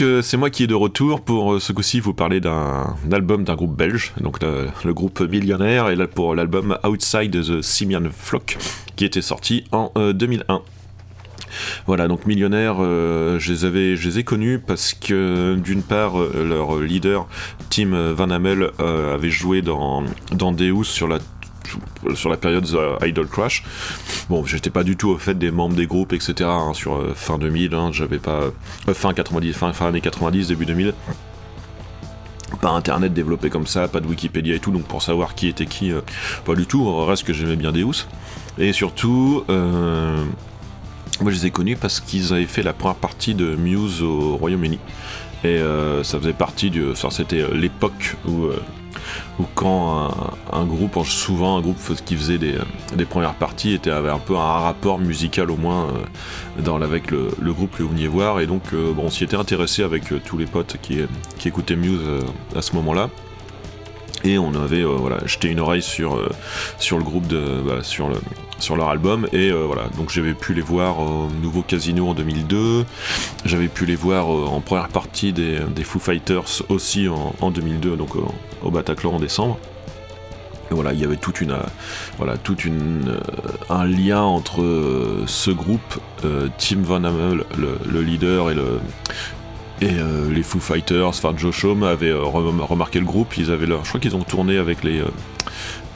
Euh, c'est moi qui est de retour pour euh, ce coup-ci vous parler d'un album d'un groupe belge, donc le, groupe Millionnaire, et là pour l'album Outside the Simian Flock, qui était sorti en euh, 2001. Voilà, donc Millionnaire, euh, je, les ai connus parce que d'une part, euh, leur leader, Tim Van Hamel, euh, avait joué dans, dans Deus sur la sur la période The Idol Crash. Bon, j'étais pas du tout au fait des membres des groupes, etc. hein, sur euh, fin 2000, hein, j'avais pas euh, fin 90, fin, fin années 90, début 2000. Pas internet développé comme ça, pas de Wikipédia et tout, donc pour savoir qui était qui, euh, pas du tout. Reste que j'aimais bien Deus. Et surtout, euh, moi je les ai connus parce qu'ils avaient fait la première partie de Muse au Royaume-Uni. Et euh, ça faisait partie du. enfin, C'était euh, l'époque où, où quand un, groupe, souvent un groupe qui faisait des, premières parties, avait un peu un rapport musical au moins euh, avec le, le groupe que vous veniez voir. Et donc, euh, on s'y était intéressé avec euh, tous les potes qui, qui écoutaient Muse à ce moment-là. Et on avait euh, voilà, jeté une oreille sur, euh, sur le groupe, de, bah, sur, le, sur leur album. Et euh, voilà, donc j'avais pu les voir au nouveau Casino en 2002. J'avais pu les voir en première partie des, des Foo Fighters aussi en, en 2002, donc au Bataclan en décembre. Et voilà, il y avait toute une, voilà, toute une, un lien entre ce groupe, Tim Van Hamel, le leader, et le, et euh, les Foo Fighters, enfin Joe Shom avaient euh, rem- remarqué le groupe, ils avaient leur, je crois qu'ils ont tourné avec les, euh,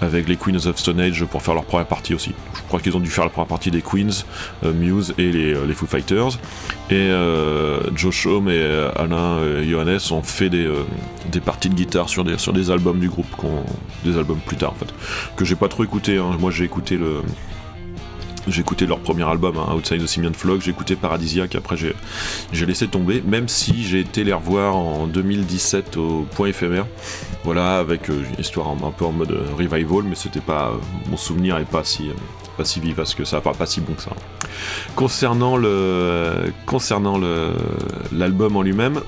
avec les Queens of Stone Age pour faire leur première partie aussi. Je crois qu'ils ont dû faire la première partie des Queens, Muse et les, les Foo Fighters. Et euh, Joe Shom et Alain Johannes ont fait des, des parties de guitare sur des, sur des albums du groupe, des albums plus tard en fait, que j'ai pas trop écouté. hein. Moi j'ai écouté le j'ai écouté leur premier album, hein, Outside the Simian Flock, j'ai écouté Paradisiaque, après j'ai, laissé tomber, même si j'ai été les revoir en 2017 au point éphémère, voilà, avec euh, une histoire un, un peu en mode euh, revival, mais c'était pas, euh, mon souvenir est pas si, pas si vivace que ça, enfin pas si bon que ça. Concernant le, concernant l'album en lui-même,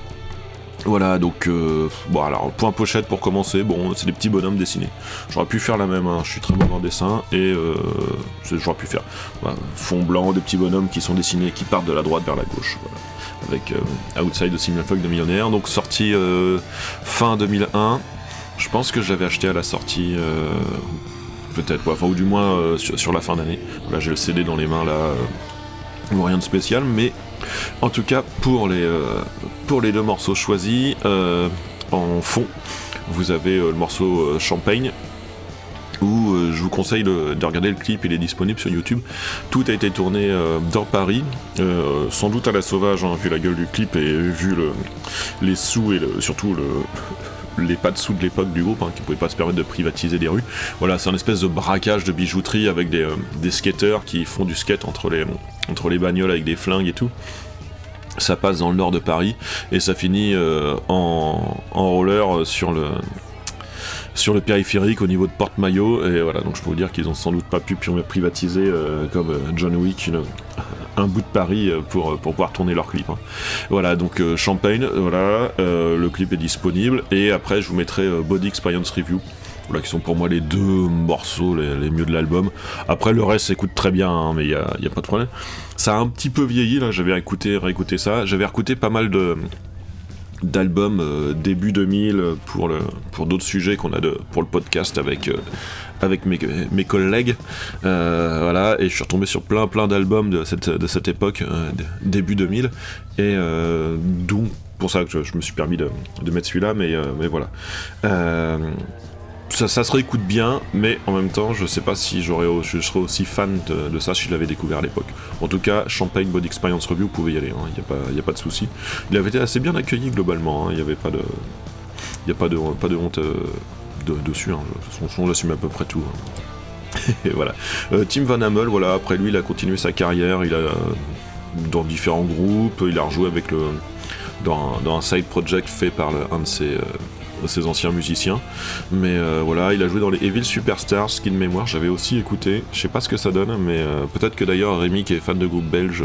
voilà, donc, euh, bon, alors, point pochette pour commencer, bon, c'est des petits bonhommes dessinés. J'aurais pu faire la même, hein, je suis très bon en dessin, et euh, j'aurais pu faire voilà, fond blanc, des petits bonhommes qui sont dessinés, qui partent de la droite vers la gauche. Avec euh, Outside de Simon Fogg de Millionnaire, donc sorti fin 2001. Je pense que j'avais acheté à la sortie, peut-être, ou du moins sur, la fin d'année. Là, j'ai le CD dans les mains, là, rien de spécial, mais en tout cas, pour les, euh, pour les deux morceaux choisis, euh, en fond, vous avez euh, le morceau Champagne, où je vous conseille de, de regarder le clip, il est disponible sur YouTube. Tout a été tourné dans Paris, sans doute à la sauvage, hein, vu la gueule du clip et vu le, les sous et surtout le, les pas de sous de l'époque du groupe, hein, qui ne pouvaient pas se permettre de privatiser des rues. Voilà, c'est un espèce de braquage de bijouterie avec des, euh, des skateurs qui font du skate entre les, entre les bagnoles avec des flingues et tout. Ça passe dans le nord de Paris et ça finit euh, en, en roller euh, sur le, sur le périphérique au niveau de Porte-Maillot. Et voilà, donc je peux vous dire qu'ils ont sans doute pas pu privatiser comme John Wick un bout de Paris euh, pour, pour pouvoir tourner leur clip. hein. Voilà, donc euh, Champagne, voilà, euh, le clip est disponible. Et après, je vous mettrai euh, Body Experience Review. Voilà, qui sont pour moi les deux morceaux les, mieux de l'album. Après, le reste s'écoute très bien, hein, mais il n'y a, y a pas de problème. Ça a un petit peu vieilli, là, j'avais écouté, ça. J'avais écouté pas mal de d'albums euh, début 2000 pour le pour d'autres sujets qu'on a de pour le podcast avec euh, avec mes, collègues Euh, voilà et je suis retombé sur plein plein d'albums de cette de cette époque euh, début 2000 et euh, donc pour ça que je, me suis permis de, mettre celui-là mais mais voilà ça, ça se réécoute bien, mais en même temps, je sais pas si j'aurais, au- je serais aussi fan de, ça si je l'avais découvert à l'époque. En tout cas, Champagne Body Experience Review, vous pouvez y aller, il n'y a, a pas de souci. Il avait été assez bien accueilli globalement, il n'y avait pas de, y a pas de, pas de honte de- dessus. Hein. Façon, j'assume à peu près tout. hein. Et voilà. Euh, Tim Van Hamel, voilà, après lui, il a continué sa carrière, il a euh, dans différents groupes, il a rejoué avec le dans, un- dans un side project fait par un de ses, euh, ses anciens musiciens. Mais voilà, il a joué dans les Evil Superstars, qui de mémoire, j'avais aussi écouté. Je sais pas ce que ça donne, mais peut-être que d'ailleurs Rémi, qui est fan de groupes belges,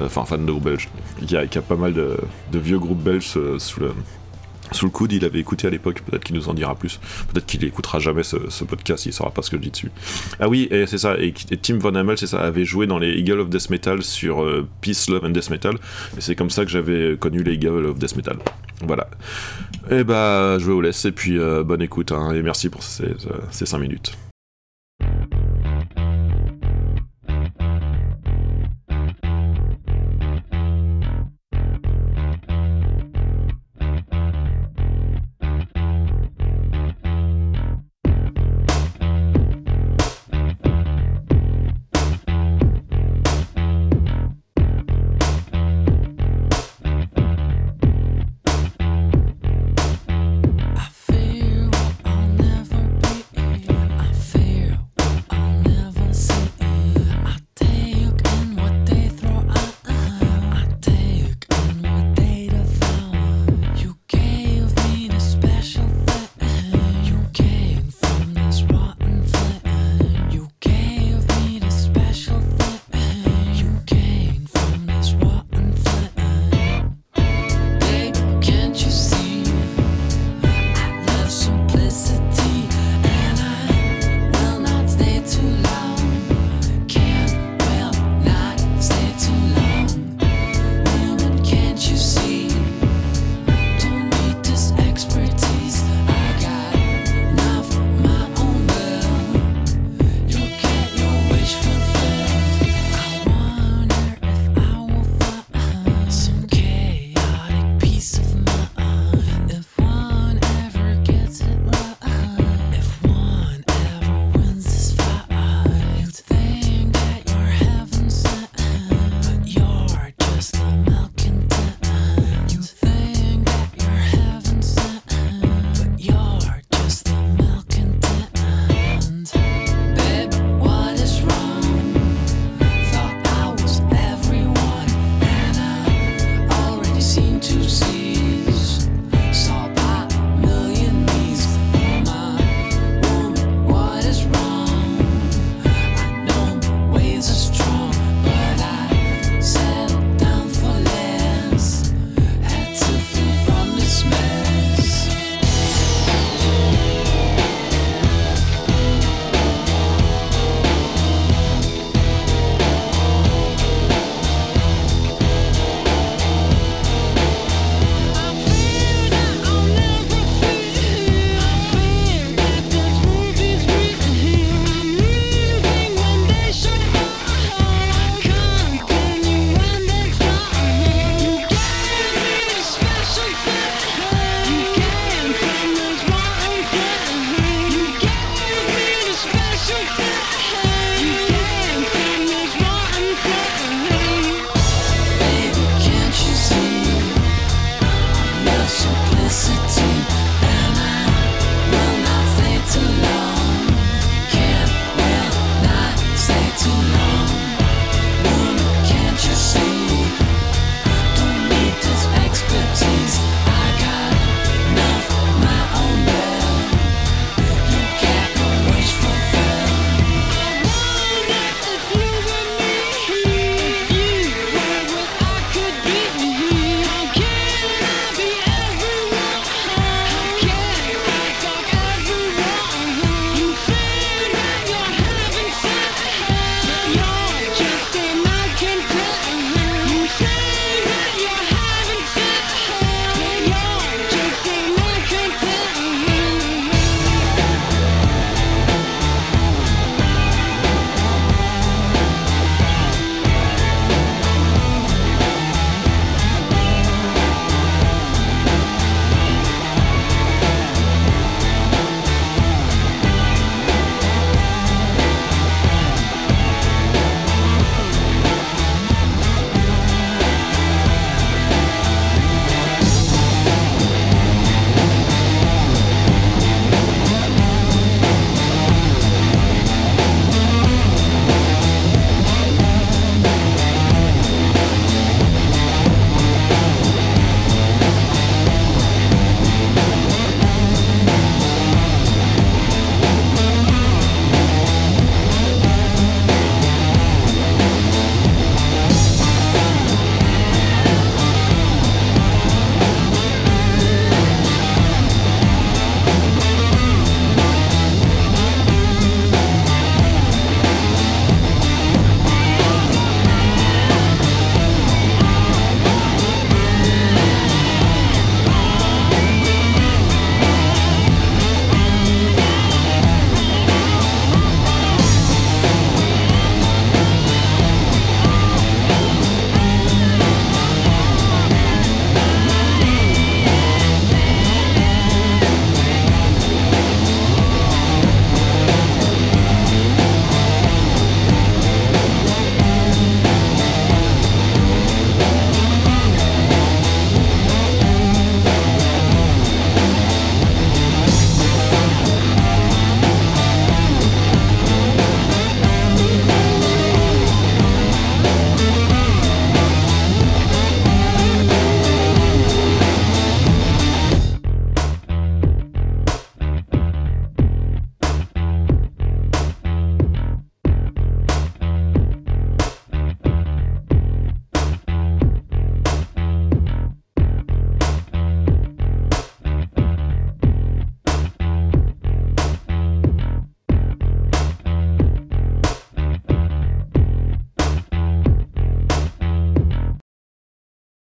euh, enfin fan de groupes belges, qui a, qui a pas mal de, vieux groupes belges sous le sous le coude, il avait écouté à l'époque, peut-être qu'il nous en dira plus. Peut-être qu'il écoutera jamais ce, podcast, il saura pas ce que je dis dessus. Ah oui, et c'est ça, et, Tim Von Hamel, c'est ça, avait joué dans les Eagle of Death Metal sur euh, Peace, Love and Death Metal, et c'est comme ça que j'avais connu les Eagle of Death Metal. Voilà. Et bah, je vous laisse, et puis bonne écoute, hein, et merci pour ces, ces 5 minutes.